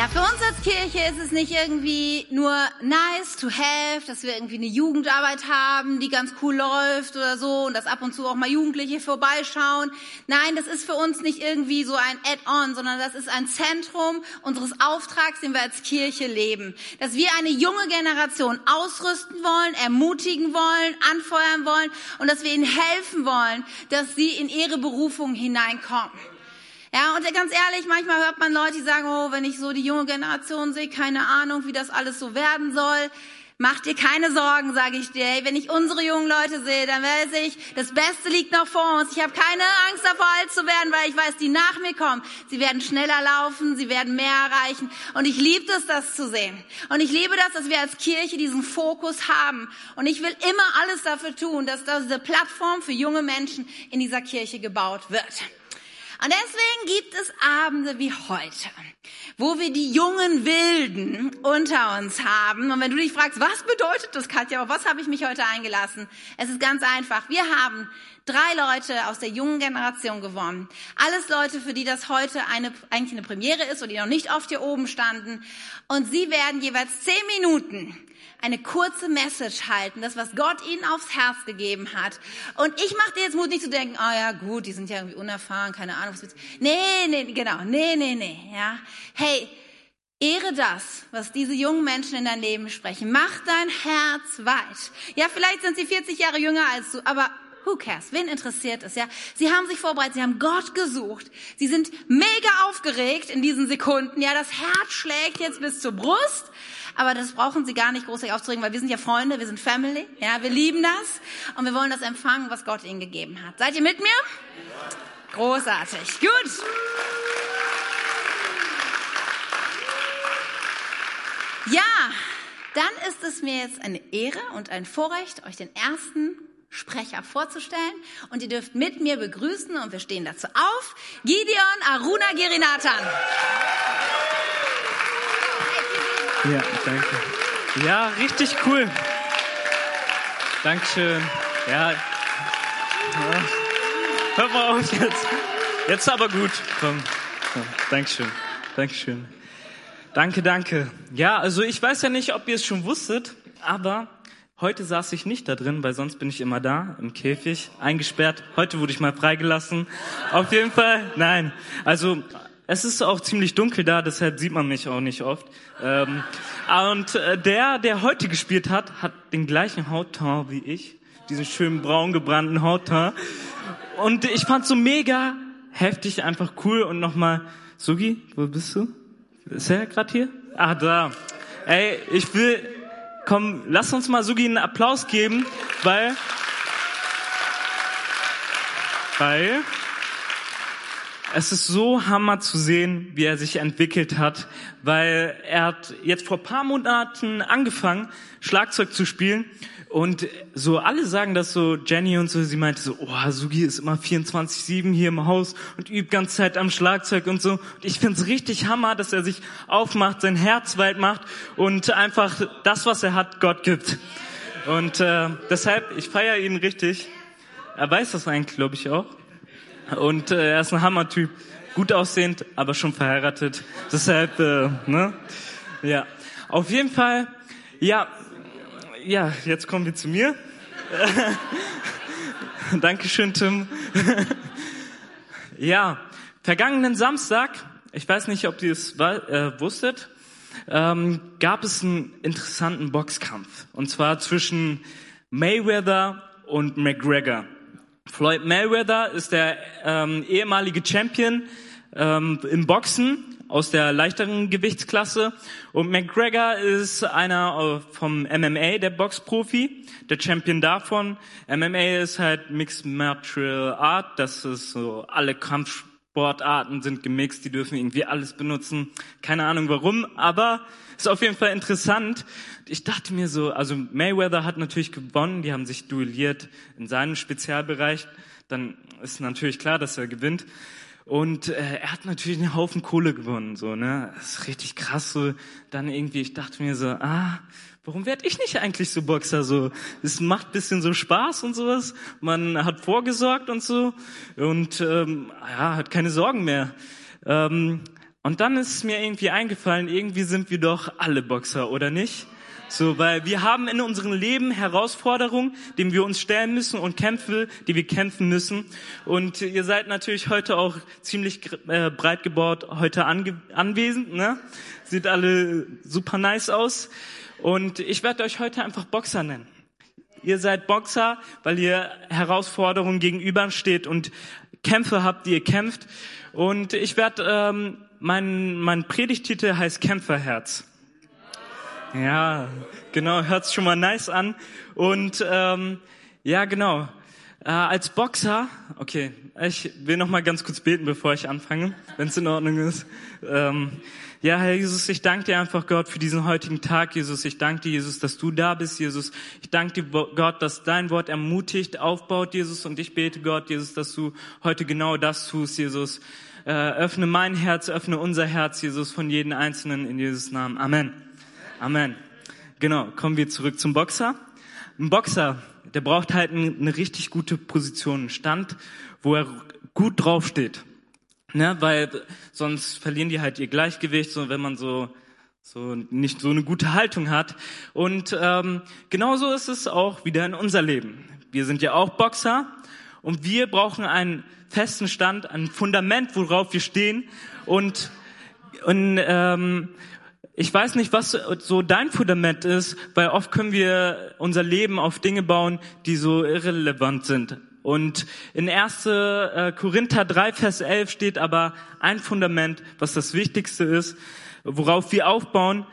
Ja, für uns als Kirche ist es nicht irgendwie nur nice to have, dass wir irgendwie eine Jugendarbeit haben, die ganz cool läuft oder so und dass ab und zu auch mal Jugendliche vorbeischauen. Nein, das ist für uns nicht irgendwie so ein Add-on, sondern das ist ein Zentrum unseres Auftrags, den wir als Kirche leben. Dass wir eine junge Generation ausrüsten wollen, ermutigen wollen, anfeuern wollen und dass wir ihnen helfen wollen, dass sie in ihre Berufung hineinkommen. Ja, und ganz ehrlich, manchmal hört man Leute, die sagen, oh, wenn ich so die junge Generation sehe, keine Ahnung, wie das alles so werden soll. Mach dir keine Sorgen, sage ich dir. Wenn ich unsere jungen Leute sehe, dann weiß ich, das Beste liegt noch vor uns. Ich habe keine Angst davor, alt zu werden, weil ich weiß, die nach mir kommen, sie werden schneller laufen, sie werden mehr erreichen. Und ich liebe es, das zu sehen. Und ich liebe das, dass wir als Kirche diesen Fokus haben. Und ich will immer alles dafür tun, dass diese Plattform für junge Menschen in dieser Kirche gebaut wird. Und deswegen gibt es Abende wie heute, wo wir die jungen Wilden unter uns haben. Und wenn du dich fragst, was bedeutet das, Katja, auf was habe ich mich heute eingelassen? Es ist ganz einfach. Wir haben drei Leute aus der jungen Generation gewonnen. Alles Leute, für die das heute eine, eigentlich eine Premiere ist oder die noch nicht oft hier oben standen. Und sie werden jeweils zehn Minuten eine kurze Message halten, das, was Gott ihnen aufs Herz gegeben hat. Und ich mache dir jetzt Mut, nicht zu denken, oh ja, gut, die sind ja irgendwie unerfahren, keine Ahnung, was Nee, nee, genau, nee, nee, nee, ja. Hey, Ehre das, was diese jungen Menschen in dein Leben sprechen. Mach dein Herz weit. Ja, vielleicht sind sie 40 Jahre jünger als du, aber who cares? Wen interessiert es? Ja, sie haben sich vorbereitet, sie haben Gott gesucht. Sie sind mega aufgeregt in diesen Sekunden. Ja, das Herz schlägt jetzt bis zur Brust aber das brauchen Sie gar nicht großartig aufzuregen, weil wir sind ja Freunde, wir sind Family, ja, wir lieben das und wir wollen das empfangen, was Gott Ihnen gegeben hat. Seid ihr mit mir? Großartig. Gut. Ja, dann ist es mir jetzt eine Ehre und ein Vorrecht, euch den ersten Sprecher vorzustellen. Und ihr dürft mit mir begrüßen und wir stehen dazu auf. Gideon Aruna Girinathan. Ja, danke. Ja, richtig cool. Dankeschön. Ja. ja. Hör mal auf jetzt. Jetzt aber gut. Komm. Komm. Dankeschön. Dankeschön. Danke, danke. Ja, also ich weiß ja nicht, ob ihr es schon wusstet, aber heute saß ich nicht da drin, weil sonst bin ich immer da, im Käfig, eingesperrt. Heute wurde ich mal freigelassen. Auf jeden Fall, nein. Also es ist auch ziemlich dunkel da, deshalb sieht man mich auch nicht oft. Ähm, und äh, der, der heute gespielt hat, hat den gleichen Hautton wie ich, diesen schönen braun gebrannten Hautton. Und ich fand so mega heftig, einfach cool und nochmal, Sugi, wo bist du? Ist er gerade hier? Ah, da. Ey, ich will, komm, lass uns mal Sugi einen Applaus geben, weil, weil, es ist so hammer zu sehen, wie er sich entwickelt hat, weil er hat jetzt vor paar Monaten angefangen, Schlagzeug zu spielen und so alle sagen das so, Jenny und so, sie meinte so, oh, Sugi ist immer 24-7 hier im Haus und übt ganze Zeit am Schlagzeug und so. Und ich find's richtig hammer, dass er sich aufmacht, sein Herz weit macht und einfach das, was er hat, Gott gibt. Und äh, deshalb, ich feiere ihn richtig. Er weiß das eigentlich, glaube ich, auch. Und äh, er ist ein Hammertyp, gut aussehend, aber schon verheiratet. Deshalb, äh, ne? Ja. Auf jeden Fall, ja, ja, jetzt kommen wir zu mir. Dankeschön, Tim. ja, vergangenen Samstag, ich weiß nicht, ob ihr es äh, wusstet, ähm, gab es einen interessanten Boxkampf. Und zwar zwischen Mayweather und McGregor. Floyd Mayweather ist der ähm, ehemalige Champion ähm, im Boxen aus der leichteren Gewichtsklasse und McGregor ist einer äh, vom MMA, der Boxprofi, der Champion davon. MMA ist halt Mixed Martial Art, das ist so alle Kampfsportarten sind gemixt, die dürfen irgendwie alles benutzen. Keine Ahnung warum, aber ist auf jeden Fall interessant. Ich dachte mir so, also Mayweather hat natürlich gewonnen, die haben sich duelliert in seinem Spezialbereich. Dann ist natürlich klar, dass er gewinnt. Und äh, er hat natürlich einen Haufen Kohle gewonnen, so, ne? Das ist richtig krass, so. Dann irgendwie, ich dachte mir so, ah, warum werde ich nicht eigentlich so Boxer, so? Es macht bisschen so Spaß und sowas. Man hat vorgesorgt und so. Und, ähm, ja, hat keine Sorgen mehr. Ähm, Und dann ist es mir irgendwie eingefallen, irgendwie sind wir doch alle Boxer, oder nicht? So, weil wir haben in unserem Leben Herausforderungen, denen wir uns stellen müssen und Kämpfe, die wir kämpfen müssen. Und ihr seid natürlich heute auch ziemlich äh, breit gebaut heute anwesend, ne? Sieht alle super nice aus. Und ich werde euch heute einfach Boxer nennen. Ihr seid Boxer, weil ihr Herausforderungen gegenübersteht und Kämpfe habt, die ihr kämpft. Und ich werde, ähm, mein, mein Predigtitel heißt Kämpferherz. Ja, genau, hört's schon mal nice an. Und ähm, ja, genau. Äh, als Boxer, okay, ich will noch mal ganz kurz beten, bevor ich anfange, wenn es in Ordnung ist. Ähm, ja, Herr Jesus, ich danke dir einfach, Gott, für diesen heutigen Tag, Jesus. Ich danke dir, Jesus, dass du da bist, Jesus. Ich danke dir, Gott, dass dein Wort ermutigt, aufbaut, Jesus. Und ich bete, Gott, Jesus, dass du heute genau das tust, Jesus. Äh, öffne mein Herz, öffne unser Herz, Jesus, von jedem Einzelnen in Jesus Namen. Amen. Amen. Genau, kommen wir zurück zum Boxer. Ein Boxer, der braucht halt eine richtig gute Position, einen Stand, wo er gut draufsteht. Ne, weil sonst verlieren die halt ihr Gleichgewicht, so wenn man so so nicht so eine gute Haltung hat. Und ähm, genauso ist es auch wieder in unser Leben. Wir sind ja auch Boxer und wir brauchen einen festen Stand, ein Fundament, worauf wir stehen. Und und ähm, ich weiß nicht, was so dein Fundament ist, weil oft können wir unser Leben auf Dinge bauen, die so irrelevant sind. Und in 1. Äh, Korinther 3, Vers 11 steht aber ein Fundament, was das Wichtigste ist, worauf wir aufbauen.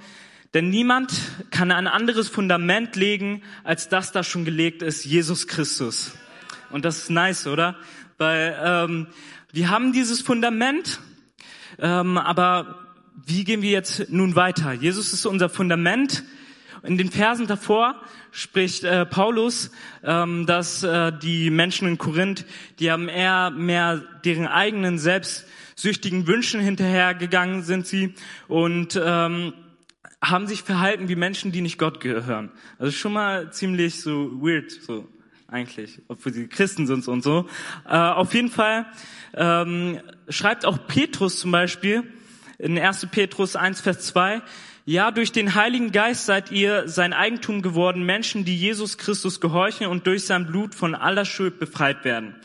Denn niemand kann ein anderes Fundament legen, als das da schon gelegt ist, Jesus Christus. Und das ist nice, oder? Weil ähm, wir haben dieses Fundament, ähm, aber wie gehen wir jetzt nun weiter? Jesus ist unser Fundament. In den Versen davor spricht äh, Paulus, ähm, dass äh, die Menschen in Korinth, die haben eher mehr deren eigenen selbstsüchtigen Wünschen hinterhergegangen sind sie und ähm, haben sich verhalten wie Menschen, die nicht Gott gehören. Also schon mal ziemlich so weird, so eigentlich, obwohl sie Christen sind und so. Äh, auf jeden Fall ähm, schreibt auch Petrus zum Beispiel, in 1. Petrus 1, Vers 2, ja, durch den Heiligen Geist seid ihr sein Eigentum geworden, Menschen, die Jesus Christus gehorchen und durch sein Blut von aller Schuld befreit werden.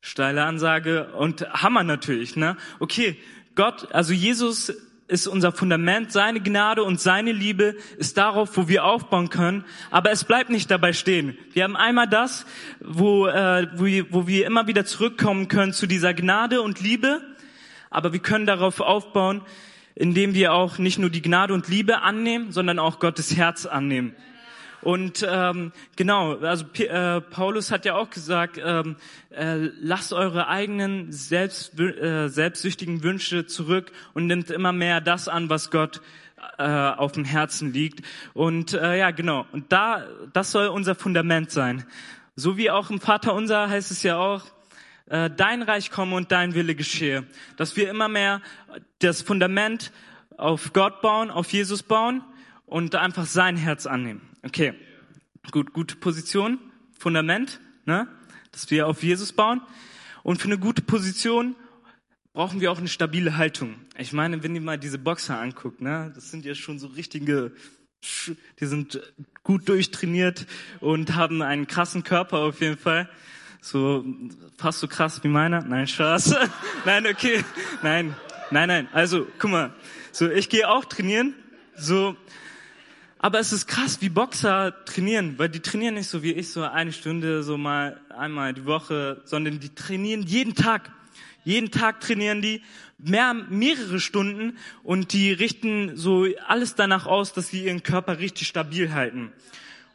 Steile Ansage und Hammer natürlich, ne? Okay, Gott, also Jesus ist unser Fundament, seine Gnade und seine Liebe ist darauf, wo wir aufbauen können. Aber es bleibt nicht dabei stehen. Wir haben einmal das, wo, äh, wo, wo wir immer wieder zurückkommen können zu dieser Gnade und Liebe aber wir können darauf aufbauen, indem wir auch nicht nur die Gnade und Liebe annehmen, sondern auch Gottes Herz annehmen. Und ähm, genau, also äh, Paulus hat ja auch gesagt, ähm, äh, lasst eure eigenen selbst, äh, selbstsüchtigen Wünsche zurück und nimmt immer mehr das an, was Gott äh, auf dem Herzen liegt. Und äh, ja, genau. Und da, das soll unser Fundament sein. So wie auch im Vater unser heißt es ja auch, äh, dein Reich komme und dein Wille geschehe. Dass wir immer mehr das Fundament auf Gott bauen, auf Jesus bauen und einfach sein Herz annehmen. Okay, gut, gute Position, Fundament, ne? dass wir auf Jesus bauen. Und für eine gute Position brauchen wir auch eine stabile Haltung. Ich meine, wenn ihr mal diese Boxer anguckt, ne, das sind ja schon so richtige, die sind gut durchtrainiert und haben einen krassen Körper auf jeden Fall. So fast so krass wie meiner? Nein, Spaß. nein, okay. Nein, nein, nein. Also, guck mal. So, ich gehe auch trainieren. So, aber es ist krass, wie Boxer trainieren, weil die trainieren nicht so wie ich, so eine Stunde, so mal einmal die Woche, sondern die trainieren jeden Tag. Jeden Tag trainieren die mehr, mehrere Stunden und die richten so alles danach aus, dass sie ihren Körper richtig stabil halten.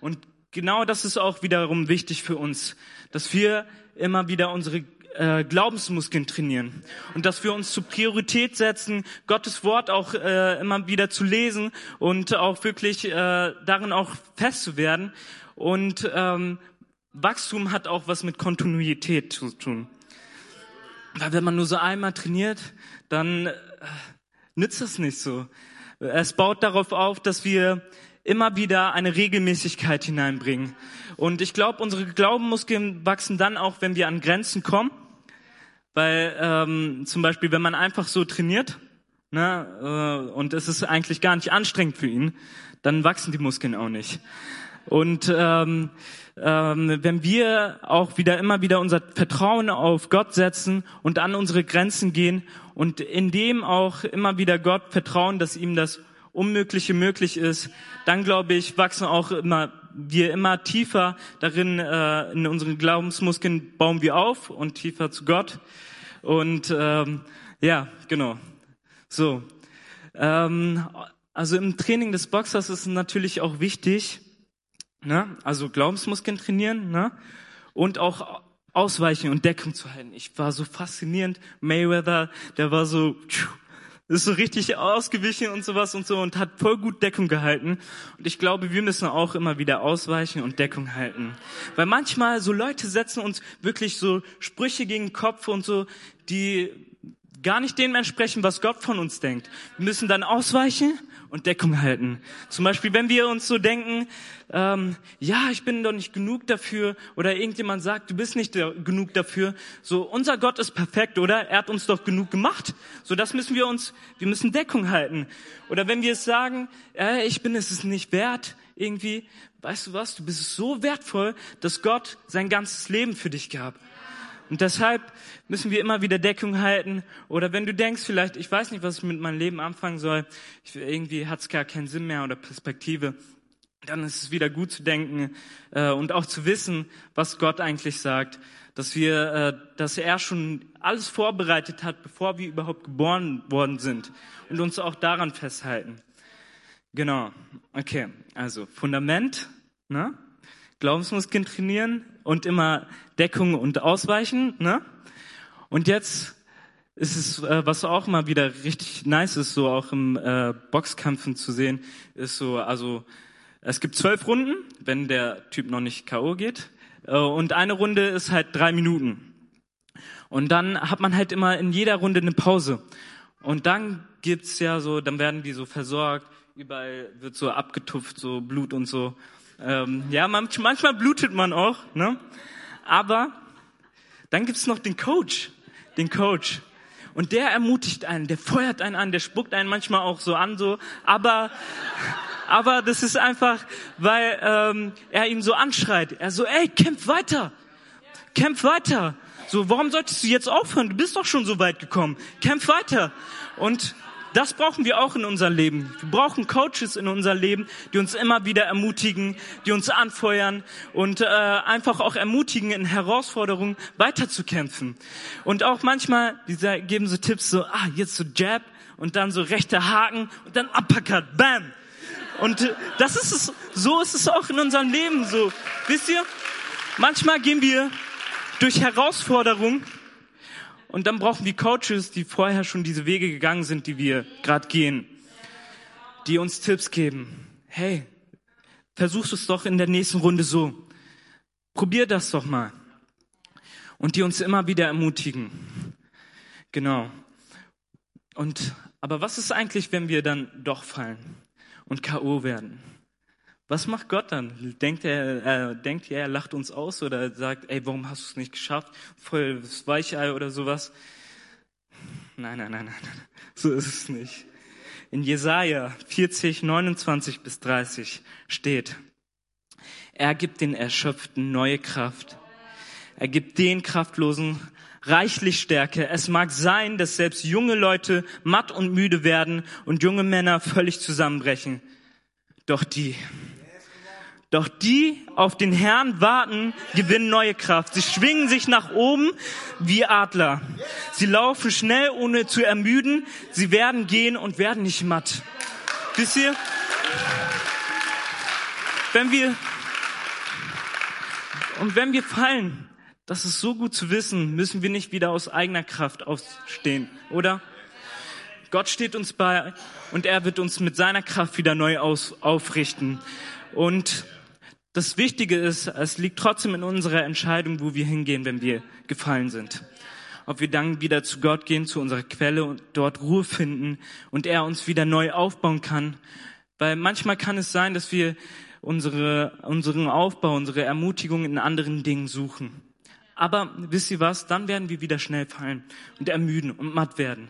Und genau das ist auch wiederum wichtig für uns, dass wir immer wieder unsere äh, Glaubensmuskeln trainieren und dass wir uns zur Priorität setzen, Gottes Wort auch äh, immer wieder zu lesen und auch wirklich äh, darin auch fest zu werden. Und ähm, Wachstum hat auch was mit Kontinuität zu tun. Weil wenn man nur so einmal trainiert, dann äh, nützt das nicht so. Es baut darauf auf, dass wir immer wieder eine Regelmäßigkeit hineinbringen. Und ich glaube, unsere Glaubenmuskeln wachsen dann auch, wenn wir an Grenzen kommen. Weil ähm, zum Beispiel, wenn man einfach so trainiert, ne, äh, und es ist eigentlich gar nicht anstrengend für ihn, dann wachsen die Muskeln auch nicht. Und ähm, ähm, wenn wir auch wieder immer wieder unser Vertrauen auf Gott setzen und an unsere Grenzen gehen und in dem auch immer wieder Gott vertrauen, dass ihm das Unmögliche möglich ist, dann glaube ich, wachsen auch immer wir immer tiefer darin äh, in unseren Glaubensmuskeln bauen wir auf und tiefer zu Gott. Und ähm, ja, genau. So. Ähm, also im Training des Boxers ist natürlich auch wichtig, ne? also Glaubensmuskeln trainieren ne? und auch ausweichen und Deckung zu halten. Ich war so faszinierend. Mayweather, der war so, ist so richtig ausgewichen und sowas und so und hat voll gut Deckung gehalten. Und ich glaube, wir müssen auch immer wieder ausweichen und Deckung halten. Weil manchmal so Leute setzen uns wirklich so Sprüche gegen den Kopf und so, die gar nicht dem entsprechen, was Gott von uns denkt. Wir müssen dann ausweichen und Deckung halten. Zum Beispiel, wenn wir uns so denken, ähm, ja, ich bin doch nicht genug dafür, oder irgendjemand sagt, du bist nicht genug dafür. So, unser Gott ist perfekt, oder? Er hat uns doch genug gemacht. So, das müssen wir uns, wir müssen Deckung halten. Oder wenn wir es sagen, äh, ich bin es nicht wert, irgendwie, weißt du was, du bist so wertvoll, dass Gott sein ganzes Leben für dich gab. Und deshalb müssen wir immer wieder Deckung halten. Oder wenn du denkst, vielleicht, ich weiß nicht, was ich mit meinem Leben anfangen soll, ich, irgendwie hat es gar keinen Sinn mehr oder Perspektive, dann ist es wieder gut zu denken äh, und auch zu wissen, was Gott eigentlich sagt, dass wir, äh, dass er schon alles vorbereitet hat, bevor wir überhaupt geboren worden sind und uns auch daran festhalten. Genau. Okay. Also Fundament, ne? Glaubensmuskeln trainieren und immer Deckung und Ausweichen. Ne? Und jetzt ist es, äh, was auch mal wieder richtig nice ist, so auch im äh, Boxkämpfen zu sehen, ist so, also es gibt zwölf Runden, wenn der Typ noch nicht K.O. geht. Äh, und eine Runde ist halt drei Minuten. Und dann hat man halt immer in jeder Runde eine Pause. Und dann gibt's ja so, dann werden die so versorgt, überall wird so abgetupft, so Blut und so. Ähm, ja, manchmal blutet man auch, ne? Aber dann gibt's noch den Coach, den Coach. Und der ermutigt einen, der feuert einen an, der spuckt einen manchmal auch so an, so. Aber, aber das ist einfach, weil ähm, er ihn so anschreit. Er so, ey, kämpf weiter, kämpf weiter. So, warum solltest du jetzt aufhören? Du bist doch schon so weit gekommen. Kämpf weiter. Und das brauchen wir auch in unserem Leben. Wir brauchen Coaches in unser Leben, die uns immer wieder ermutigen, die uns anfeuern und äh, einfach auch ermutigen, in Herausforderungen weiterzukämpfen. Und auch manchmal, die geben so Tipps, so, ah, jetzt so Jab und dann so rechter Haken und dann Uppercut, bam. Und äh, das ist es, so ist es auch in unserem Leben so. Wisst ihr, manchmal gehen wir durch Herausforderungen und dann brauchen wir Coaches, die vorher schon diese Wege gegangen sind, die wir gerade gehen, die uns Tipps geben. Hey, versuchst es doch in der nächsten Runde so. Probier das doch mal. Und die uns immer wieder ermutigen. Genau. Und, aber was ist eigentlich, wenn wir dann doch fallen und K.O. werden? Was macht Gott dann? Denkt er, äh, denkt er, er lacht uns aus oder sagt, ey, warum hast du es nicht geschafft? Voll das Weichei oder sowas? Nein, nein, nein, nein, so ist es nicht. In Jesaja 40, 29 bis 30 steht, er gibt den Erschöpften neue Kraft. Er gibt den Kraftlosen reichlich Stärke. Es mag sein, dass selbst junge Leute matt und müde werden und junge Männer völlig zusammenbrechen. Doch die, doch die auf den Herrn warten, gewinnen neue Kraft. Sie schwingen sich nach oben wie Adler. Sie laufen schnell, ohne zu ermüden. Sie werden gehen und werden nicht matt. Wisst ihr? Wenn wir, und wenn wir fallen, das ist so gut zu wissen, müssen wir nicht wieder aus eigener Kraft aufstehen, oder? Gott steht uns bei und er wird uns mit seiner Kraft wieder neu aus, aufrichten. Und das Wichtige ist, es liegt trotzdem in unserer Entscheidung, wo wir hingehen, wenn wir gefallen sind. Ob wir dann wieder zu Gott gehen, zu unserer Quelle und dort Ruhe finden und er uns wieder neu aufbauen kann. Weil manchmal kann es sein, dass wir unsere, unseren Aufbau, unsere Ermutigung in anderen Dingen suchen. Aber wisst ihr was? Dann werden wir wieder schnell fallen und ermüden und matt werden.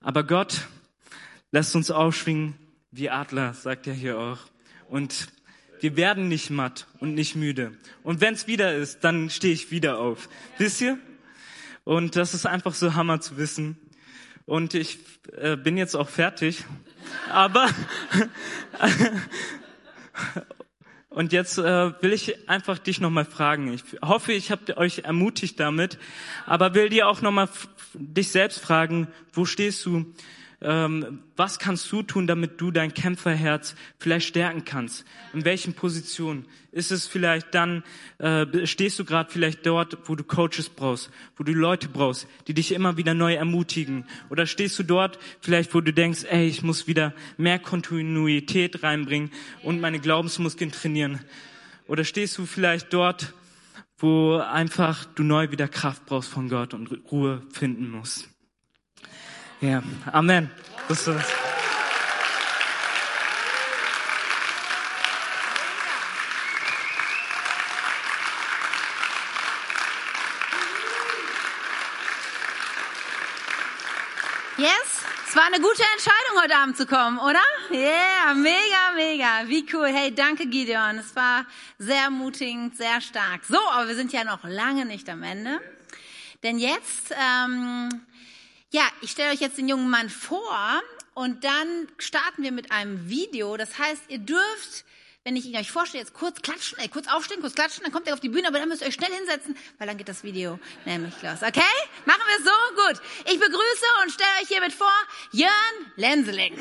Aber Gott lasst uns aufschwingen wie Adler, sagt er hier auch. Und wir werden nicht matt und nicht müde. Und wenn es wieder ist, dann stehe ich wieder auf. Wisst ihr? Und das ist einfach so Hammer zu wissen. Und ich äh, bin jetzt auch fertig. Aber und jetzt äh, will ich einfach dich nochmal fragen. Ich hoffe, ich habe euch ermutigt damit, aber will dir auch nochmal dich selbst fragen, wo stehst du? Ähm, was kannst du tun, damit du dein Kämpferherz vielleicht stärken kannst? In welchen Positionen? Ist es vielleicht dann, äh, stehst du gerade vielleicht dort, wo du Coaches brauchst, wo du Leute brauchst, die dich immer wieder neu ermutigen? Oder stehst du dort vielleicht, wo du denkst, ey, ich muss wieder mehr Kontinuität reinbringen und meine Glaubensmuskeln trainieren? Oder stehst du vielleicht dort, wo einfach du neu wieder Kraft brauchst von Gott und Ruhe finden musst? Ja, Amen. Das ist Yes, es war eine gute Entscheidung, heute Abend zu kommen, oder? Yeah, mega, mega. Wie cool. Hey, danke, Gideon. Es war sehr ermutigend, sehr stark. So, aber wir sind ja noch lange nicht am Ende. Denn jetzt ähm, ja, ich stelle euch jetzt den jungen Mann vor und dann starten wir mit einem Video. Das heißt, ihr dürft, wenn ich ihn euch vorstelle, jetzt kurz klatschen, äh, kurz aufstehen, kurz klatschen, dann kommt er auf die Bühne, aber dann müsst ihr euch schnell hinsetzen, weil dann geht das Video nämlich los. Okay? Machen wir es so? Gut. Ich begrüße und stelle euch hiermit vor, Jörn Lenseling.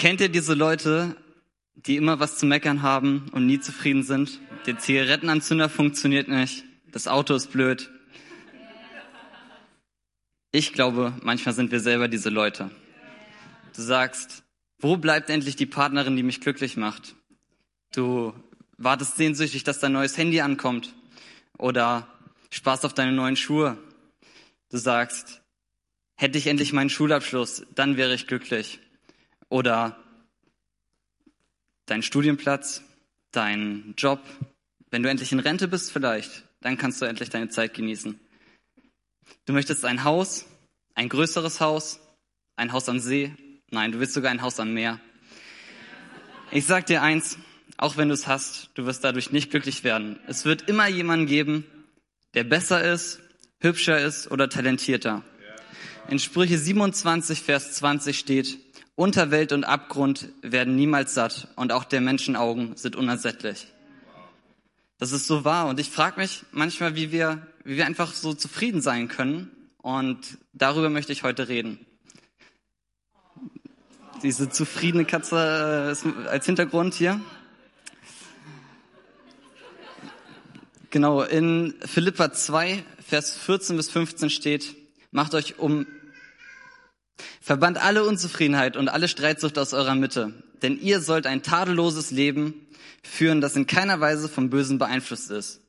Kennt ihr diese Leute, die immer was zu meckern haben und nie zufrieden sind? Der Zigarettenanzünder funktioniert nicht, das Auto ist blöd. Ich glaube, manchmal sind wir selber diese Leute. Du sagst, wo bleibt endlich die Partnerin, die mich glücklich macht? Du wartest sehnsüchtig, dass dein neues Handy ankommt oder sparst auf deine neuen Schuhe. Du sagst, hätte ich endlich meinen Schulabschluss, dann wäre ich glücklich oder dein Studienplatz, dein Job. Wenn du endlich in Rente bist vielleicht, dann kannst du endlich deine Zeit genießen. Du möchtest ein Haus, ein größeres Haus, ein Haus am See. Nein, du willst sogar ein Haus am Meer. Ich sag dir eins, auch wenn du es hast, du wirst dadurch nicht glücklich werden. Es wird immer jemanden geben, der besser ist, hübscher ist oder talentierter. In Sprüche 27, Vers 20 steht, Unterwelt und Abgrund werden niemals satt und auch der Menschenaugen sind unersättlich. Das ist so wahr und ich frage mich manchmal, wie wir, wie wir einfach so zufrieden sein können und darüber möchte ich heute reden. Diese zufriedene Katze äh, als Hintergrund hier. Genau, in Philippa 2, Vers 14 bis 15 steht, macht euch um Verbannt alle Unzufriedenheit und alle Streitsucht aus eurer Mitte, denn ihr sollt ein tadelloses Leben führen, das in keiner Weise vom Bösen beeinflusst ist.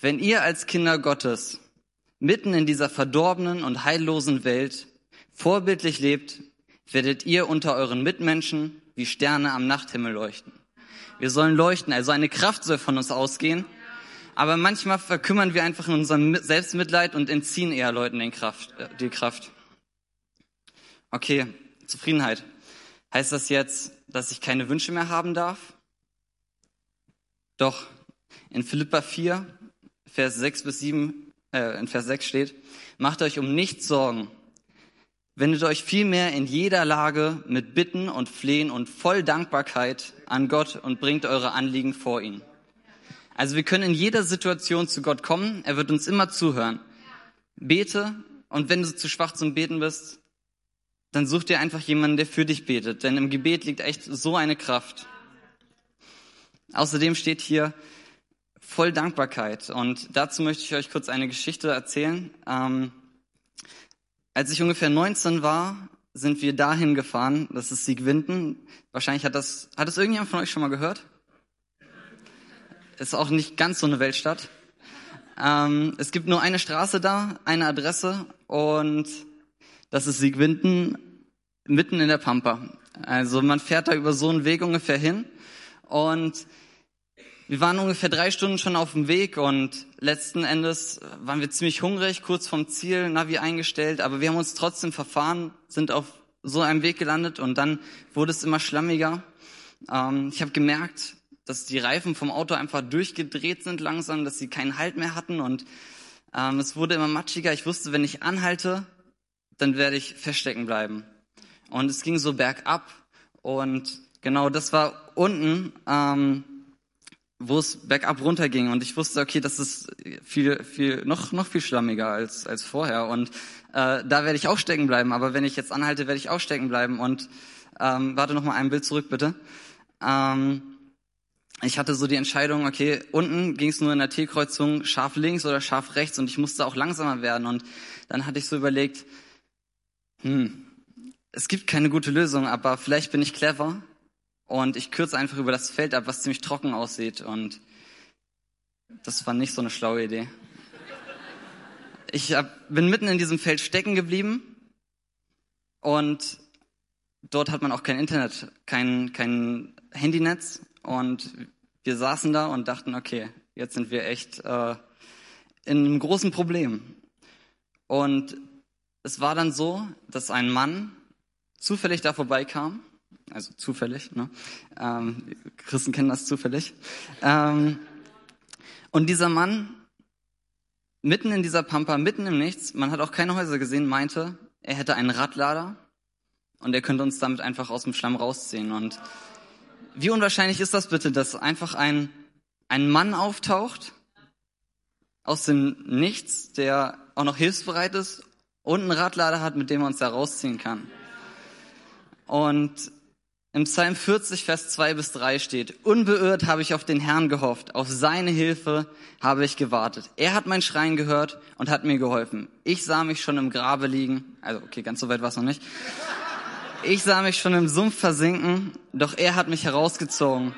Wenn ihr als Kinder Gottes mitten in dieser verdorbenen und heillosen Welt vorbildlich lebt, werdet ihr unter euren Mitmenschen wie Sterne am Nachthimmel leuchten. Wir sollen leuchten, also eine Kraft soll von uns ausgehen, aber manchmal verkümmern wir einfach in unserem Selbstmitleid und entziehen eher Leuten Kraft, äh, die Kraft. Okay, Zufriedenheit. Heißt das jetzt, dass ich keine Wünsche mehr haben darf? Doch in Philippa 4, Vers 6 bis 7, äh, in Vers 6 steht, macht euch um nichts Sorgen. Wendet euch vielmehr in jeder Lage mit Bitten und Flehen und voll Dankbarkeit an Gott und bringt eure Anliegen vor ihn. Also wir können in jeder Situation zu Gott kommen. Er wird uns immer zuhören. Bete und wenn du zu schwach zum Beten bist, dann such dir einfach jemanden, der für dich betet, denn im Gebet liegt echt so eine Kraft. Außerdem steht hier voll Dankbarkeit und dazu möchte ich euch kurz eine Geschichte erzählen. Ähm, als ich ungefähr 19 war, sind wir dahin gefahren, das ist Siegwinden. Wahrscheinlich hat das, hat das irgendjemand von euch schon mal gehört? Ist auch nicht ganz so eine Weltstadt. Ähm, es gibt nur eine Straße da, eine Adresse und das ist Siegwinden mitten in der Pampa. Also man fährt da über so einen Weg ungefähr hin Und wir waren ungefähr drei Stunden schon auf dem Weg und letzten Endes waren wir ziemlich hungrig, kurz vom Ziel, Navi eingestellt, aber wir haben uns trotzdem verfahren, sind auf so einem Weg gelandet und dann wurde es immer schlammiger. Ähm, ich habe gemerkt, dass die Reifen vom Auto einfach durchgedreht sind langsam, dass sie keinen Halt mehr hatten und ähm, es wurde immer matschiger. Ich wusste, wenn ich anhalte, dann werde ich feststecken bleiben. Und es ging so bergab und genau das war unten. Ähm, wo es bergab runterging und ich wusste, okay, das ist viel, viel, noch, noch viel schlammiger als, als vorher und äh, da werde ich auch stecken bleiben, aber wenn ich jetzt anhalte, werde ich auch stecken bleiben und ähm, warte noch mal ein Bild zurück, bitte. Ähm, ich hatte so die Entscheidung, okay, unten ging es nur in der T-Kreuzung scharf links oder scharf rechts und ich musste auch langsamer werden und dann hatte ich so überlegt, hm, es gibt keine gute Lösung, aber vielleicht bin ich clever und ich kürze einfach über das Feld ab, was ziemlich trocken aussieht. Und das war nicht so eine schlaue Idee. Ich hab, bin mitten in diesem Feld stecken geblieben und dort hat man auch kein Internet, kein, kein Handynetz und wir saßen da und dachten, okay, jetzt sind wir echt äh, in einem großen Problem. Und es war dann so, dass ein Mann zufällig da vorbeikam also zufällig. Ne? Ähm, Christen kennen das zufällig. Ähm, und dieser Mann, mitten in dieser Pampa, mitten im Nichts, man hat auch keine Häuser gesehen, meinte, er hätte einen Radlader und er könnte uns damit einfach aus dem Schlamm rausziehen. Und wie unwahrscheinlich ist das bitte, dass einfach ein, ein Mann auftaucht aus dem Nichts, der auch noch hilfsbereit ist und einen Radlader hat, mit dem er uns da rausziehen kann. Und im Psalm 40, Vers 2 bis 3 steht, unbeirrt habe ich auf den Herrn gehofft, auf seine Hilfe habe ich gewartet. Er hat mein Schreien gehört und hat mir geholfen. Ich sah mich schon im Grabe liegen, also okay, ganz so weit war es noch nicht. Ich sah mich schon im Sumpf versinken, doch er hat mich herausgezogen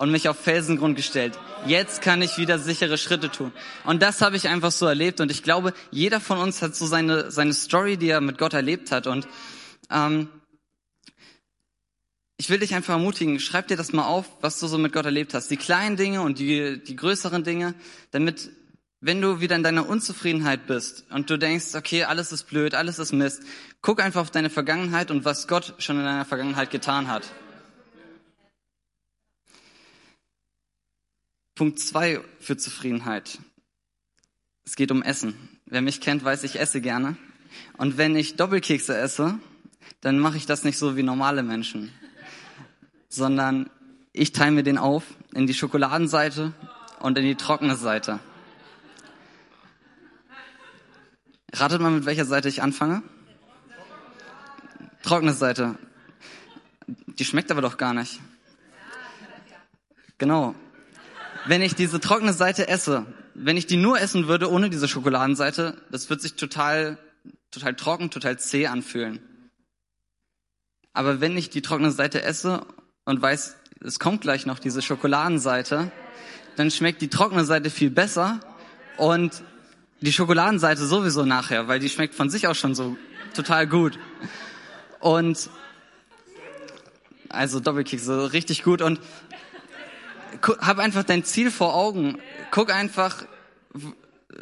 und mich auf Felsengrund gestellt. Jetzt kann ich wieder sichere Schritte tun. Und das habe ich einfach so erlebt und ich glaube, jeder von uns hat so seine, seine Story, die er mit Gott erlebt hat und ähm, ich will dich einfach ermutigen, schreib dir das mal auf, was du so mit Gott erlebt hast. Die kleinen Dinge und die, die größeren Dinge, damit, wenn du wieder in deiner Unzufriedenheit bist und du denkst, okay, alles ist blöd, alles ist Mist, guck einfach auf deine Vergangenheit und was Gott schon in deiner Vergangenheit getan hat. Punkt zwei für Zufriedenheit. Es geht um Essen. Wer mich kennt, weiß, ich esse gerne. Und wenn ich Doppelkekse esse, dann mache ich das nicht so wie normale Menschen sondern ich teile mir den auf in die Schokoladenseite und in die trockene Seite. Ratet mal, mit welcher Seite ich anfange? Trockene Seite. Die schmeckt aber doch gar nicht. Genau. Wenn ich diese trockene Seite esse, wenn ich die nur essen würde ohne diese Schokoladenseite, das wird sich total, total trocken, total zäh anfühlen. Aber wenn ich die trockene Seite esse und weiß, es kommt gleich noch diese Schokoladenseite, dann schmeckt die trockene Seite viel besser und die Schokoladenseite sowieso nachher, weil die schmeckt von sich auch schon so total gut. Und also Doppelkekse, richtig gut und hab einfach dein Ziel vor Augen. Guck einfach,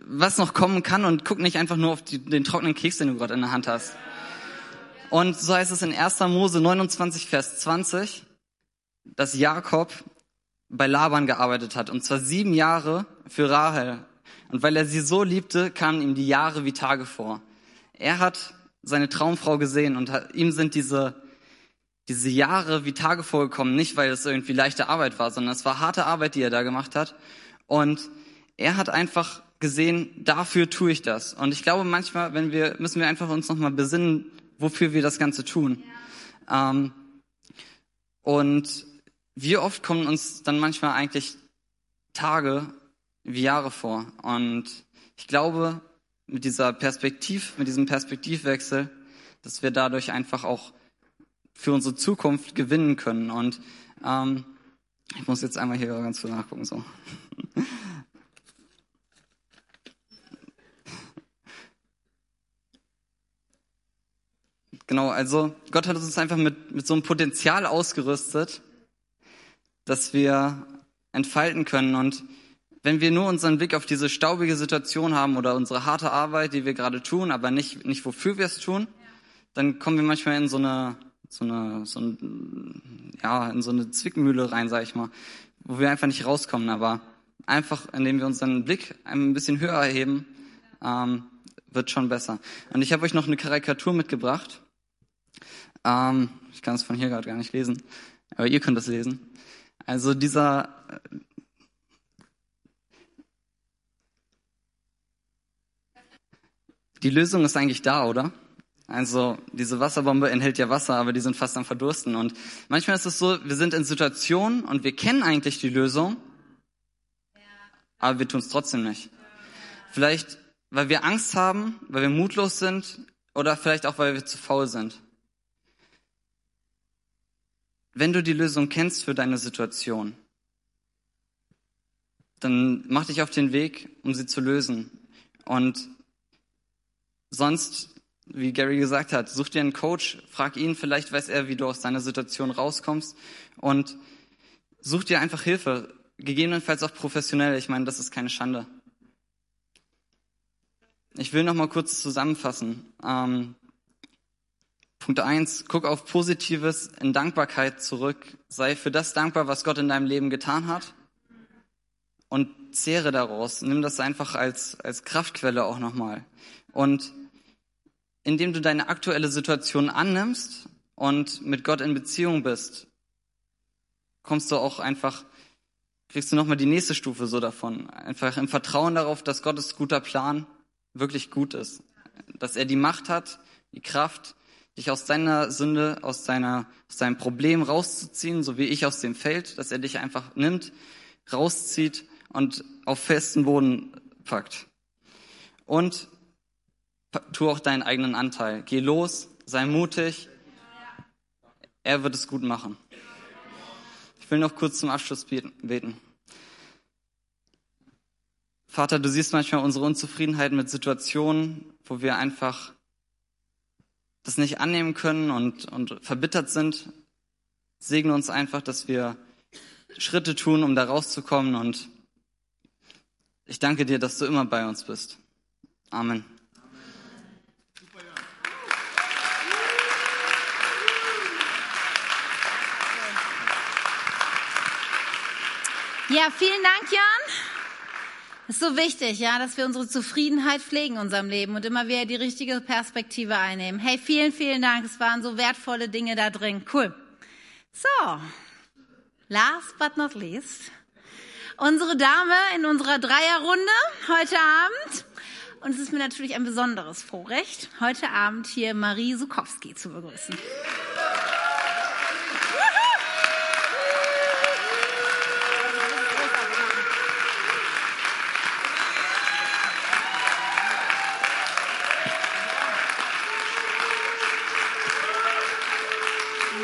was noch kommen kann und guck nicht einfach nur auf die, den trockenen Keks, den du gerade in der Hand hast. Und so heißt es in 1. Mose 29, Vers 20 dass Jakob bei Laban gearbeitet hat, und zwar sieben Jahre für Rahel. Und weil er sie so liebte, kamen ihm die Jahre wie Tage vor. Er hat seine Traumfrau gesehen und hat, ihm sind diese, diese Jahre wie Tage vorgekommen, nicht weil es irgendwie leichte Arbeit war, sondern es war harte Arbeit, die er da gemacht hat. Und er hat einfach gesehen, dafür tue ich das. Und ich glaube, manchmal, wenn wir, müssen wir einfach uns nochmal besinnen, wofür wir das Ganze tun. Ja. Ähm, und wie oft kommen uns dann manchmal eigentlich Tage wie Jahre vor. Und ich glaube, mit dieser Perspektiv, mit diesem Perspektivwechsel, dass wir dadurch einfach auch für unsere Zukunft gewinnen können. Und ähm, ich muss jetzt einmal hier ganz viel nachgucken. So. Genau, also Gott hat uns einfach mit, mit so einem Potenzial ausgerüstet, dass wir entfalten können. Und wenn wir nur unseren Blick auf diese staubige Situation haben oder unsere harte Arbeit, die wir gerade tun, aber nicht, nicht wofür wir es tun, dann kommen wir manchmal in so eine, so eine, so ein, ja, in so eine Zwickmühle rein, sag ich mal, wo wir einfach nicht rauskommen. Aber einfach, indem wir unseren Blick ein bisschen höher erheben, ähm, wird schon besser. Und ich habe euch noch eine Karikatur mitgebracht. Ähm, ich kann es von hier gerade gar nicht lesen, aber ihr könnt es lesen. Also dieser Die Lösung ist eigentlich da, oder? Also diese Wasserbombe enthält ja Wasser, aber die sind fast am Verdursten. Und manchmal ist es so, wir sind in Situationen und wir kennen eigentlich die Lösung, aber wir tun es trotzdem nicht. Vielleicht, weil wir Angst haben, weil wir mutlos sind oder vielleicht auch, weil wir zu faul sind. Wenn du die Lösung kennst für deine Situation, dann mach dich auf den Weg, um sie zu lösen. Und sonst, wie Gary gesagt hat, such dir einen Coach, frag ihn, vielleicht weiß er, wie du aus deiner Situation rauskommst und such dir einfach Hilfe, gegebenenfalls auch professionell. Ich meine, das ist keine Schande. Ich will noch mal kurz zusammenfassen. Ähm, Punkt eins: Guck auf Positives in Dankbarkeit zurück. Sei für das dankbar, was Gott in deinem Leben getan hat. Und zehre daraus. Nimm das einfach als, als Kraftquelle auch nochmal. Und indem du deine aktuelle Situation annimmst und mit Gott in Beziehung bist, kommst du auch einfach, kriegst du nochmal die nächste Stufe so davon. Einfach im Vertrauen darauf, dass Gottes guter Plan wirklich gut ist. Dass er die Macht hat, die Kraft, dich aus deiner Sünde, aus, deiner, aus deinem Problem rauszuziehen, so wie ich aus dem Feld, dass er dich einfach nimmt, rauszieht und auf festen Boden packt. Und tu auch deinen eigenen Anteil. Geh los, sei mutig. Er wird es gut machen. Ich will noch kurz zum Abschluss beten. Vater, du siehst manchmal unsere Unzufriedenheit mit Situationen, wo wir einfach das nicht annehmen können und, und verbittert sind. Segne uns einfach, dass wir Schritte tun, um da rauszukommen. Und ich danke dir, dass du immer bei uns bist. Amen. Ja, vielen Dank, Jan. Es ist so wichtig, ja, dass wir unsere Zufriedenheit pflegen in unserem Leben und immer wieder die richtige Perspektive einnehmen. Hey, vielen, vielen Dank. Es waren so wertvolle Dinge da drin. Cool. So. Last but not least. Unsere Dame in unserer Dreierrunde heute Abend. Und es ist mir natürlich ein besonderes Vorrecht, heute Abend hier Marie Sukowski zu begrüßen.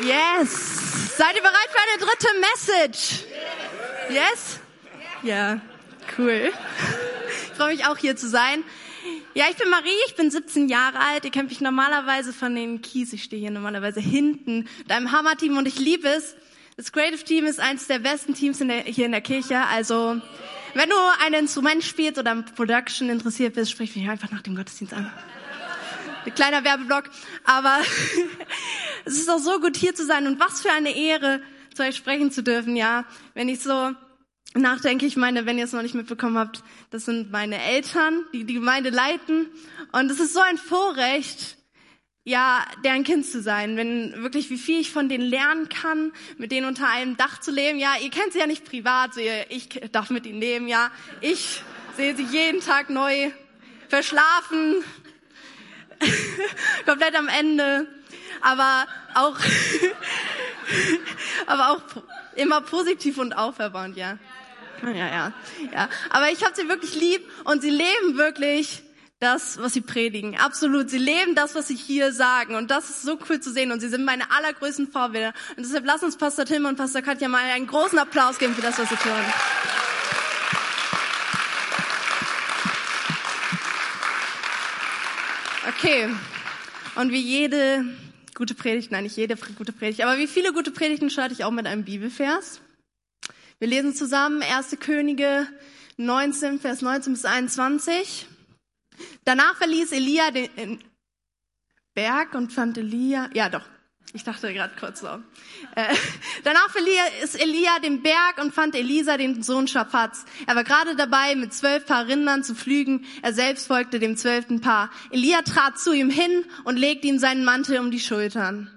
Yes. Seid ihr bereit für eine dritte Message? Yes? Ja, cool. Ich freue mich auch hier zu sein. Ja, ich bin Marie, ich bin 17 Jahre alt. Ihr kennt mich normalerweise von den Keys. Ich stehe hier normalerweise hinten mit einem Hammer-Team und ich liebe es. Das Creative Team ist eines der besten Teams in der, hier in der Kirche. Also, wenn du ein Instrument spielst oder im Production interessiert bist, sprich mich einfach nach dem Gottesdienst an. Ein kleiner Werbeblock. Aber es ist auch so gut hier zu sein und was für eine Ehre, zu euch sprechen zu dürfen, ja. Wenn ich so nachdenke, ich meine, wenn ihr es noch nicht mitbekommen habt, das sind meine Eltern, die die Gemeinde leiten. Und es ist so ein Vorrecht, ja, deren Kind zu sein, wenn wirklich wie viel ich von denen lernen kann, mit denen unter einem Dach zu leben. Ja, ihr kennt sie ja nicht privat, so ihr, ich darf mit ihnen leben, ja. Ich sehe sie jeden Tag neu verschlafen, komplett am Ende, aber auch, aber auch immer positiv und auferbauend, ja. Ja, ja, ja. Aber ich habe sie wirklich lieb und sie leben wirklich das, was sie predigen. Absolut. Sie leben das, was sie hier sagen. Und das ist so cool zu sehen. Und sie sind meine allergrößten Vorbilder. Und deshalb lass uns Pastor Tim und Pastor Katja mal einen großen Applaus geben für das, was sie tun. Okay. Und wie jede gute Predigt, nein, nicht jede gute Predigt, aber wie viele gute Predigten starte ich auch mit einem Bibelvers. Wir lesen zusammen 1. Könige 19, Vers 19 bis 21. Danach verließ Elia den Berg und fand Elia, ja doch, ich dachte gerade kurz so. Äh, danach verließ Elia den Berg und fand Elisa, den Sohn Schafats. Er war gerade dabei, mit zwölf Paar Rindern zu pflügen. Er selbst folgte dem zwölften Paar. Elia trat zu ihm hin und legte ihm seinen Mantel um die Schultern.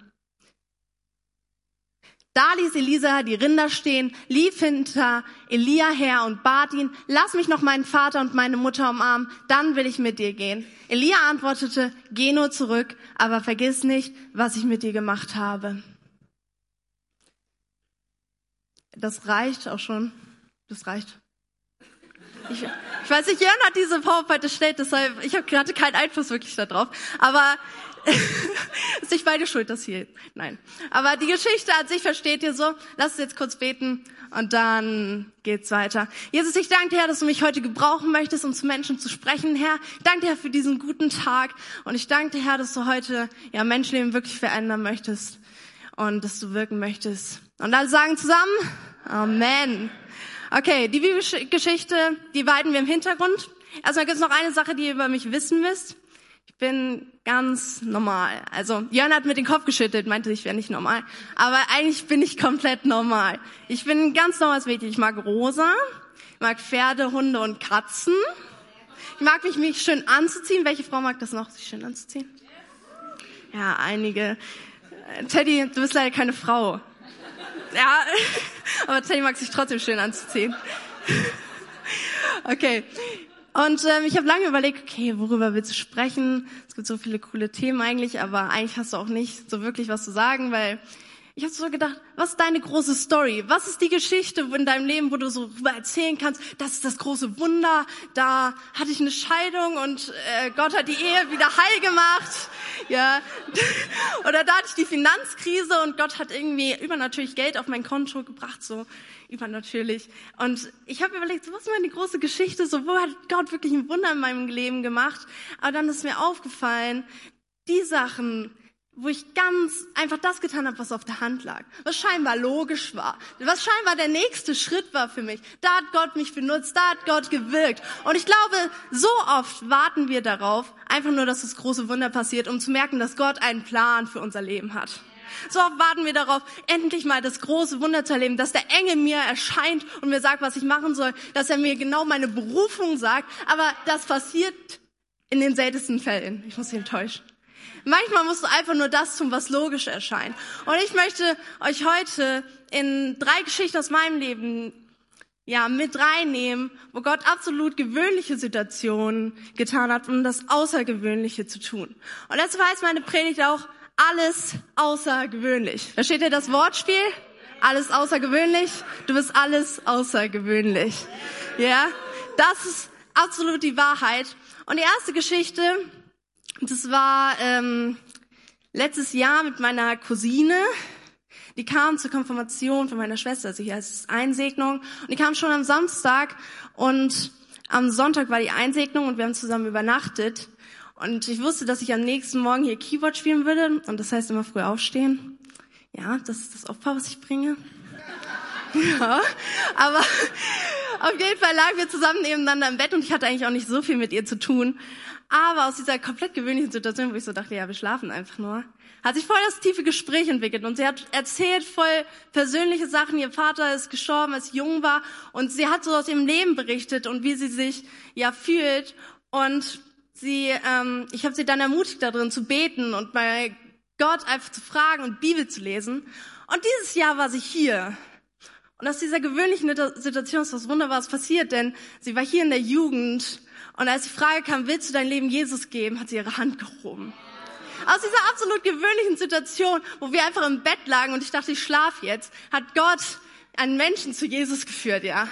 Da ließ Elisa die Rinder stehen, lief hinter Elia her und bat ihn, lass mich noch meinen Vater und meine Mutter umarmen, dann will ich mit dir gehen. Elia antwortete, geh nur zurück, aber vergiss nicht, was ich mit dir gemacht habe. Das reicht auch schon. Das reicht. Ich, ich weiß nicht, Jörn hat diese PowerPoint erstellt, deshalb, ich hatte keinen Einfluss wirklich darauf. Aber ist nicht meine Schuld, das hier. Nein. Aber die Geschichte an sich versteht ihr so. Lass uns jetzt kurz beten und dann geht's weiter. Jesus, ich danke dir, Herr, dass du mich heute gebrauchen möchtest, um zu Menschen zu sprechen, Herr. Ich danke dir für diesen guten Tag und ich danke dir, Herr, dass du heute ja Menschenleben wirklich verändern möchtest und dass du wirken möchtest. Und alle sagen zusammen, Amen. Okay, die Bibelgeschichte, die weiden wir im Hintergrund. Erstmal gibt es noch eine Sache, die ihr über mich wissen müsst bin ganz normal. Also Jörn hat mit den Kopf geschüttelt, meinte, ich wäre nicht normal. Aber eigentlich bin ich komplett normal. Ich bin ein ganz normales Mädchen. Ich mag rosa, ich mag Pferde, Hunde und Katzen. Ich mag mich, mich schön anzuziehen. Welche Frau mag das noch, sich schön anzuziehen? Ja, einige. Teddy, du bist leider keine Frau. Ja, aber Teddy mag sich trotzdem schön anzuziehen. Okay, und ähm, ich habe lange überlegt, okay, worüber willst du sprechen? Es gibt so viele coole Themen eigentlich, aber eigentlich hast du auch nicht so wirklich was zu sagen, weil ich habe so gedacht, was ist deine große Story? Was ist die Geschichte in deinem Leben, wo du so rüber erzählen kannst, das ist das große Wunder, da hatte ich eine Scheidung und äh, Gott hat die Ehe wieder heil gemacht. Ja. Oder da hatte ich die Finanzkrise und Gott hat irgendwie übernatürlich Geld auf mein Konto gebracht, so übernatürlich. Und ich habe überlegt, was ist meine große Geschichte? So, wo hat Gott wirklich ein Wunder in meinem Leben gemacht? Aber dann ist mir aufgefallen, die Sachen, wo ich ganz einfach das getan habe, was auf der Hand lag, was scheinbar logisch war, was scheinbar der nächste Schritt war für mich. Da hat Gott mich benutzt, da hat Gott gewirkt. Und ich glaube, so oft warten wir darauf, einfach nur, dass das große Wunder passiert, um zu merken, dass Gott einen Plan für unser Leben hat. So oft warten wir darauf, endlich mal das große Wunder zu erleben, dass der Engel mir erscheint und mir sagt, was ich machen soll, dass er mir genau meine Berufung sagt. Aber das passiert in den seltensten Fällen. Ich muss Sie enttäuschen. Manchmal musst du einfach nur das tun, was logisch erscheint. Und ich möchte euch heute in drei Geschichten aus meinem Leben ja, mit reinnehmen, wo Gott absolut gewöhnliche Situationen getan hat, um das Außergewöhnliche zu tun. Und deshalb heißt meine Predigt auch alles außergewöhnlich. Versteht ihr das Wortspiel? Alles außergewöhnlich. Du bist alles außergewöhnlich. Ja, das ist absolut die Wahrheit. Und die erste Geschichte, das war ähm, letztes Jahr mit meiner Cousine. Die kam zur Konfirmation von meiner Schwester, also hier ist Einsegnung. Und die kam schon am Samstag und am Sonntag war die Einsegnung und wir haben zusammen übernachtet. Und ich wusste, dass ich am nächsten Morgen hier Keyboard spielen würde. Und das heißt immer früh aufstehen. Ja, das ist das Opfer, was ich bringe. Ja, aber auf jeden Fall lagen wir zusammen nebeneinander im Bett und ich hatte eigentlich auch nicht so viel mit ihr zu tun. Aber aus dieser komplett gewöhnlichen Situation, wo ich so dachte, ja, wir schlafen einfach nur, hat sich voll das tiefe Gespräch entwickelt und sie hat erzählt voll persönliche Sachen. Ihr Vater ist gestorben, als sie jung war und sie hat so aus ihrem Leben berichtet und wie sie sich ja fühlt und sie, ähm, ich habe sie dann ermutigt darin zu beten und bei Gott einfach zu fragen und Bibel zu lesen. Und dieses Jahr war sie hier. Und aus dieser gewöhnlichen Situation ist was Wunderbares passiert, denn sie war hier in der Jugend und als die Frage kam, willst du dein Leben Jesus geben, hat sie ihre Hand gehoben. Aus dieser absolut gewöhnlichen Situation, wo wir einfach im Bett lagen und ich dachte, ich schlaf jetzt, hat Gott einen Menschen zu Jesus geführt, ja.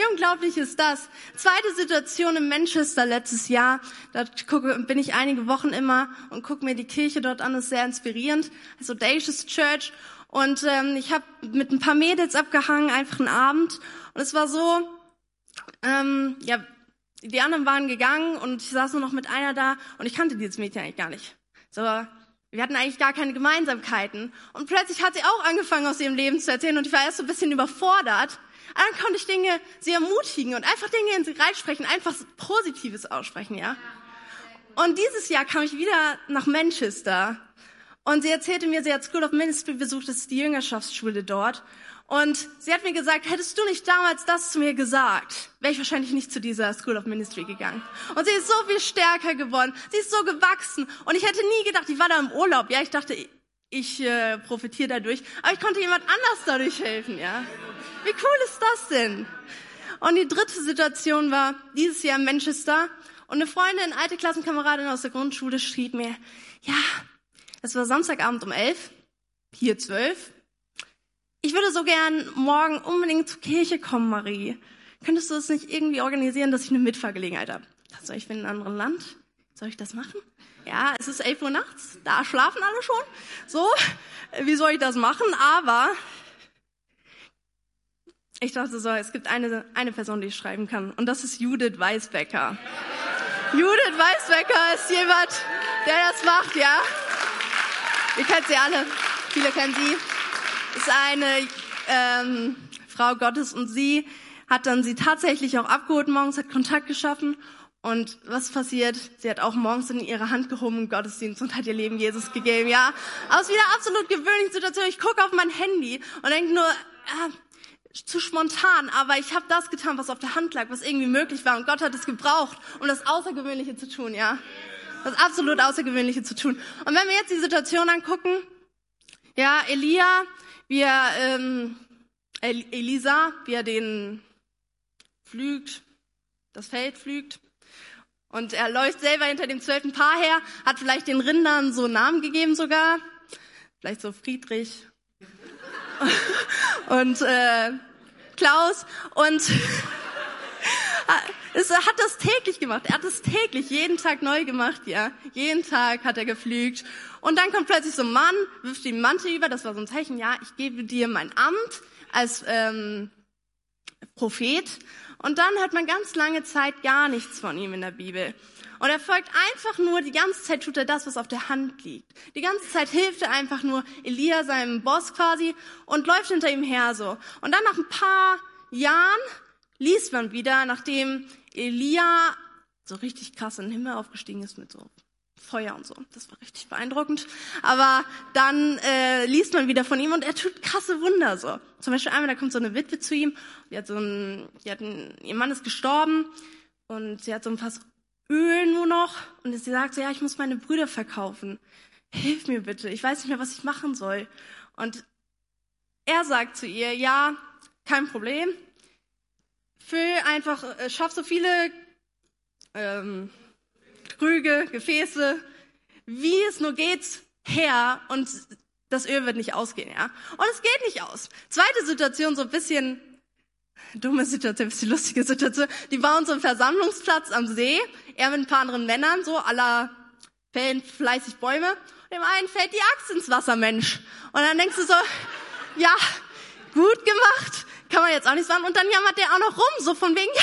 Wie unglaublich ist das? Zweite Situation in Manchester letztes Jahr. Da gucke, bin ich einige Wochen immer und gucke mir die Kirche dort an. Das ist sehr inspirierend. Also Audacious Church. Und ähm, ich habe mit ein paar Mädels abgehangen, einfach einen Abend. Und es war so, ähm, ja, die anderen waren gegangen und ich saß nur noch mit einer da und ich kannte dieses Mädchen eigentlich gar nicht. So, Wir hatten eigentlich gar keine Gemeinsamkeiten. Und plötzlich hat sie auch angefangen, aus ihrem Leben zu erzählen und ich war erst so ein bisschen überfordert. Dann konnte ich Dinge sie ermutigen und einfach Dinge in sie reinsprechen, einfach Positives aussprechen, ja. Und dieses Jahr kam ich wieder nach Manchester und sie erzählte mir, sie hat School of Ministry besucht, das ist die Jüngerschaftsschule dort. Und sie hat mir gesagt, hättest du nicht damals das zu mir gesagt, wäre ich wahrscheinlich nicht zu dieser School of Ministry gegangen. Und sie ist so viel stärker geworden, sie ist so gewachsen. Und ich hätte nie gedacht, ich war da im Urlaub, ja, ich dachte, ich äh, profitiere dadurch, aber ich konnte jemand anders dadurch helfen, ja. Wie cool ist das denn? Und die dritte Situation war dieses Jahr in Manchester und eine Freundin, alte Klassenkameradin aus der Grundschule schrieb mir, ja, es war Samstagabend um elf, hier zwölf, ich würde so gern morgen unbedingt zur Kirche kommen, Marie. Könntest du es nicht irgendwie organisieren, dass ich eine Mitfahrgelegenheit habe? Soll ich in einem anderen Land? Soll ich das machen? Ja, es ist elf Uhr nachts, da schlafen alle schon. So, wie soll ich das machen? Aber ich dachte so, es gibt eine, eine Person, die ich schreiben kann. Und das ist Judith Weisbecker. Judith Weisbecker ist jemand, der das macht, ja? Ihr kennt sie alle. Viele kennen sie ist eine ähm, Frau Gottes und sie hat dann sie tatsächlich auch abgeholt morgens, hat Kontakt geschaffen und was passiert? Sie hat auch morgens in ihre Hand gehoben im Gottesdienst und hat ihr Leben Jesus gegeben, ja. Aus wieder absolut gewöhnlichen Situation. Ich gucke auf mein Handy und denke nur, äh, zu spontan, aber ich habe das getan, was auf der Hand lag, was irgendwie möglich war und Gott hat es gebraucht, um das Außergewöhnliche zu tun, ja. Das absolut Außergewöhnliche zu tun. Und wenn wir jetzt die Situation angucken, ja, Elia wie er ähm, Elisa, wie er den pflügt, das Feld pflügt. Und er läuft selber hinter dem zwölften Paar her, hat vielleicht den Rindern so Namen gegeben sogar, vielleicht so Friedrich und äh, Klaus und es hat das täglich gemacht. Er hat es täglich, jeden Tag neu gemacht, ja. Jeden Tag hat er gepflügt. Und dann kommt plötzlich so ein Mann, wirft ihm Mantel über, das war so ein Zeichen, ja, ich gebe dir mein Amt als ähm, Prophet. Und dann hört man ganz lange Zeit gar nichts von ihm in der Bibel. Und er folgt einfach nur, die ganze Zeit tut er das, was auf der Hand liegt. Die ganze Zeit hilft er einfach nur Elia, seinem Boss quasi, und läuft hinter ihm her so. Und dann nach ein paar Jahren liest man wieder, nachdem Elia so richtig krass in den Himmel aufgestiegen ist mit so Feuer und so. Das war richtig beeindruckend. Aber dann äh, liest man wieder von ihm und er tut krasse Wunder so. Zum Beispiel einmal, da kommt so eine Witwe zu ihm, die hat so ein, die hat ein, ihr Mann ist gestorben und sie hat so ein Fass Öl nur noch und sie sagt so, ja, ich muss meine Brüder verkaufen. Hilf mir bitte, ich weiß nicht mehr, was ich machen soll. Und er sagt zu ihr, ja, kein Problem, Füll einfach, äh, schaff so viele ähm, Krüge, Gefäße, wie es nur geht, her und das Öl wird nicht ausgehen, ja. Und es geht nicht aus. Zweite Situation, so ein bisschen dumme Situation, ein bisschen lustige Situation. Die bauen so einen Versammlungsplatz am See, er mit ein paar anderen Männern, so aller fällen fleißig Bäume. Und dem einen fällt die Axt ins Wasser, Mensch. Und dann denkst du so, ja, gut gemacht, kann man jetzt auch nicht sagen. Und dann jammert der auch noch rum, so von wegen, ja,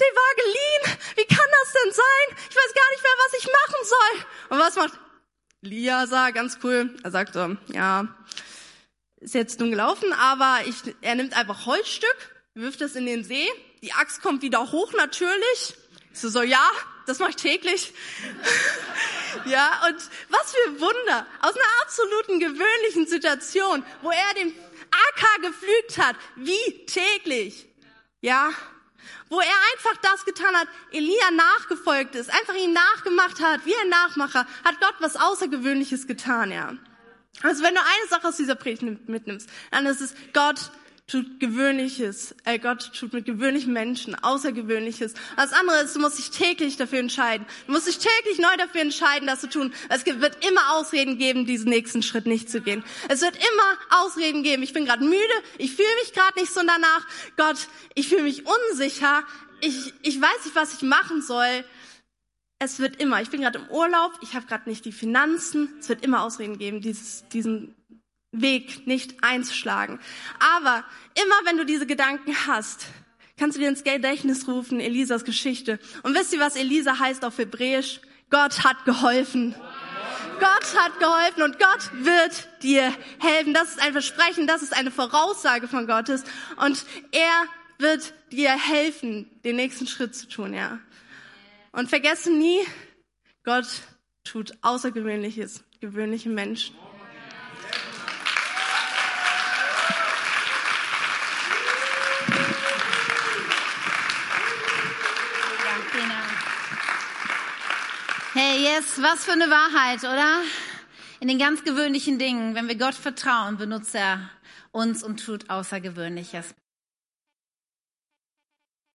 der war geliehen. Wie kann das denn sein? Ich weiß gar nicht mehr, was ich machen soll. Und was macht Lia sah ganz cool. Er sagt so, ja, ist jetzt nun gelaufen, aber ich, er nimmt einfach Holzstück, wirft es in den See. Die Axt kommt wieder hoch, natürlich. Ich so, so ja, das mache ich täglich. ja, und was für Wunder. Aus einer absoluten gewöhnlichen Situation, wo er den Acker gepflügt hat, wie täglich. Ja, wo er einfach das getan hat, Elia nachgefolgt ist, einfach ihn nachgemacht hat, wie ein Nachmacher, hat Gott was Außergewöhnliches getan, ja. Also wenn du eine Sache aus dieser Predigt mitnimmst, dann ist es, Gott tut Gewöhnliches, äh, Gott tut mit gewöhnlichen Menschen Außergewöhnliches. Das andere ist, du musst dich täglich dafür entscheiden. Du musst dich täglich neu dafür entscheiden, das zu tun. Es wird immer Ausreden geben, diesen nächsten Schritt nicht zu gehen. Es wird immer Ausreden geben. Ich bin gerade müde, ich fühle mich gerade nicht so danach. Gott, ich fühle mich unsicher. Ich, ich weiß nicht, was ich machen soll. Es wird immer, ich bin gerade im Urlaub, ich habe gerade nicht die Finanzen. Es wird immer Ausreden geben, dieses, diesen Weg nicht einzuschlagen. Aber immer wenn du diese Gedanken hast, kannst du dir ins Gedächtnis rufen, Elisas Geschichte. Und wisst ihr, was Elisa heißt auf Hebräisch? Gott hat geholfen. Gott hat geholfen und Gott wird dir helfen. Das ist ein Versprechen, das ist eine Voraussage von Gottes und er wird dir helfen, den nächsten Schritt zu tun, ja. Und vergesse nie, Gott tut Außergewöhnliches, gewöhnliche Menschen. Ja, vielen Dank. Hey, yes, was für eine Wahrheit, oder? In den ganz gewöhnlichen Dingen, wenn wir Gott vertrauen, benutzt er uns und tut Außergewöhnliches.